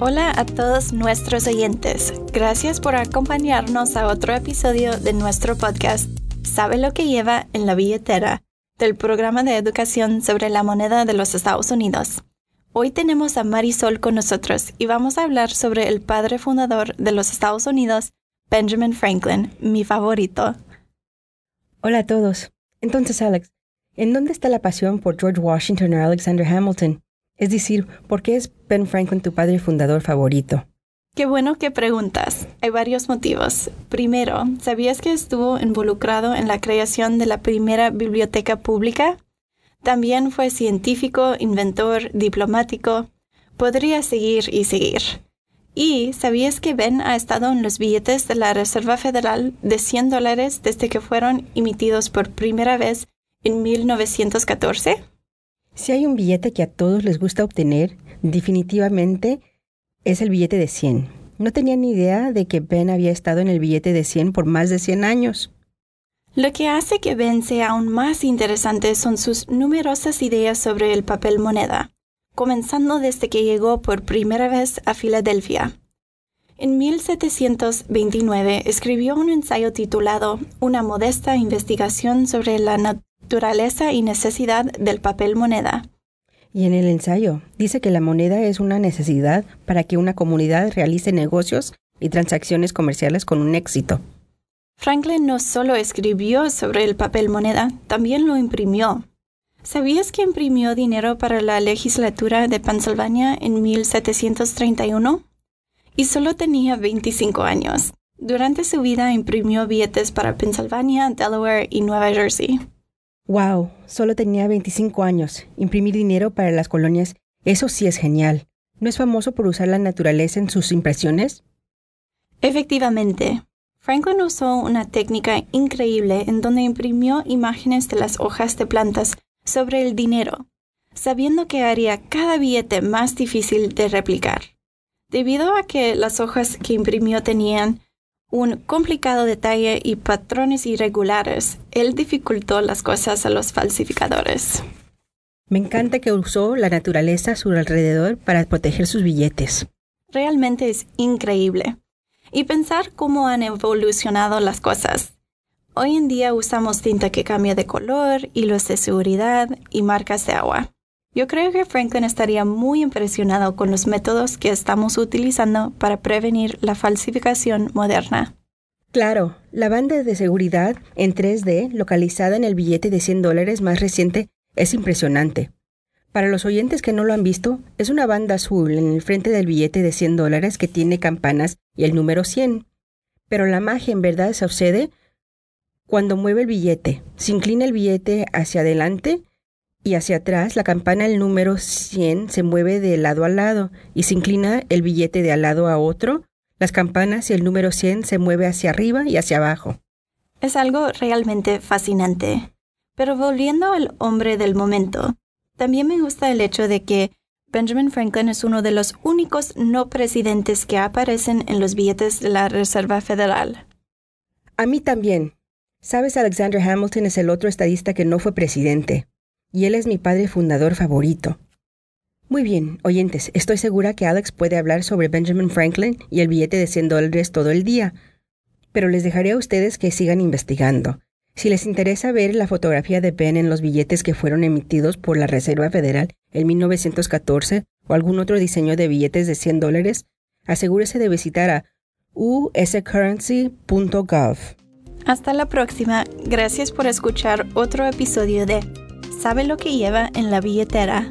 Hola a todos nuestros oyentes. Gracias por acompañarnos a otro episodio de nuestro podcast Sabe lo que lleva en la billetera del programa de educación sobre la moneda de los Estados Unidos. Hoy tenemos a Marisol con nosotros y vamos a hablar sobre el padre fundador de los Estados Unidos, Benjamin Franklin, mi favorito. Hola a todos. Entonces, Alex, ¿en dónde está la pasión por George Washington o Alexander Hamilton? Es decir, ¿por qué es Ben Franklin tu padre fundador favorito? Qué bueno que preguntas. Hay varios motivos. Primero, ¿sabías que estuvo involucrado en la creación de la primera biblioteca pública? También fue científico, inventor, diplomático. Podría seguir y seguir. ¿Y sabías que Ben ha estado en los billetes de la Reserva Federal de 100 dólares desde que fueron emitidos por primera vez en 1914? Si hay un billete que a todos les gusta obtener, definitivamente es el billete de 100. No tenía ni idea de que Ben había estado en el billete de 100 por más de 100 años. Lo que hace que Ben sea aún más interesante son sus numerosas ideas sobre el papel moneda, comenzando desde que llegó por primera vez a Filadelfia. En 1729 escribió un ensayo titulado Una modesta investigación sobre la naturaleza y necesidad del papel moneda. Y en el ensayo dice que la moneda es una necesidad para que una comunidad realice negocios y transacciones comerciales con un éxito. Franklin no solo escribió sobre el papel moneda, también lo imprimió. ¿Sabías que imprimió dinero para la legislatura de Pennsylvania en 1731? Y solo tenía 25 años. Durante su vida imprimió billetes para Pennsylvania, Delaware y Nueva Jersey. Wow, solo tenía 25 años. Imprimir dinero para las colonias, eso sí es genial. ¿No es famoso por usar la naturaleza en sus impresiones? Efectivamente. Franklin usó una técnica increíble en donde imprimió imágenes de las hojas de plantas sobre el dinero, sabiendo que haría cada billete más difícil de replicar. Debido a que las hojas que imprimió tenían un complicado detalle y patrones irregulares, él dificultó las cosas a los falsificadores. Me encanta que usó la naturaleza a su alrededor para proteger sus billetes. Realmente es increíble. Y pensar cómo han evolucionado las cosas. Hoy en día usamos tinta que cambia de color, hilos de seguridad y marcas de agua. Yo creo que Franklin estaría muy impresionado con los métodos que estamos utilizando para prevenir la falsificación moderna. Claro, la banda de seguridad en 3D localizada en el billete de 100 dólares más reciente es impresionante. Para los oyentes que no lo han visto, es una banda azul en el frente del billete de 100 dólares que tiene campanas y el número 100. Pero la magia en verdad sucede cuando mueve el billete. Se inclina el billete hacia adelante y hacia atrás la campana el número 100 se mueve de lado a lado y se inclina el billete de al lado a otro, las campanas y el número 100 se mueve hacia arriba y hacia abajo. Es algo realmente fascinante. Pero volviendo al hombre del momento, también me gusta el hecho de que Benjamin Franklin es uno de los únicos no presidentes que aparecen en los billetes de la Reserva Federal. A mí también. Sabes, Alexander Hamilton es el otro estadista que no fue presidente y él es mi padre fundador favorito. Muy bien, oyentes, estoy segura que Alex puede hablar sobre Benjamin Franklin y el billete de 100 dólares todo el día, pero les dejaré a ustedes que sigan investigando. Si les interesa ver la fotografía de Ben en los billetes que fueron emitidos por la Reserva Federal en 1914 o algún otro diseño de billetes de 100 dólares, asegúrese de visitar a uscurrency.gov. Hasta la próxima. Gracias por escuchar otro episodio de sabe lo que lleva en la billetera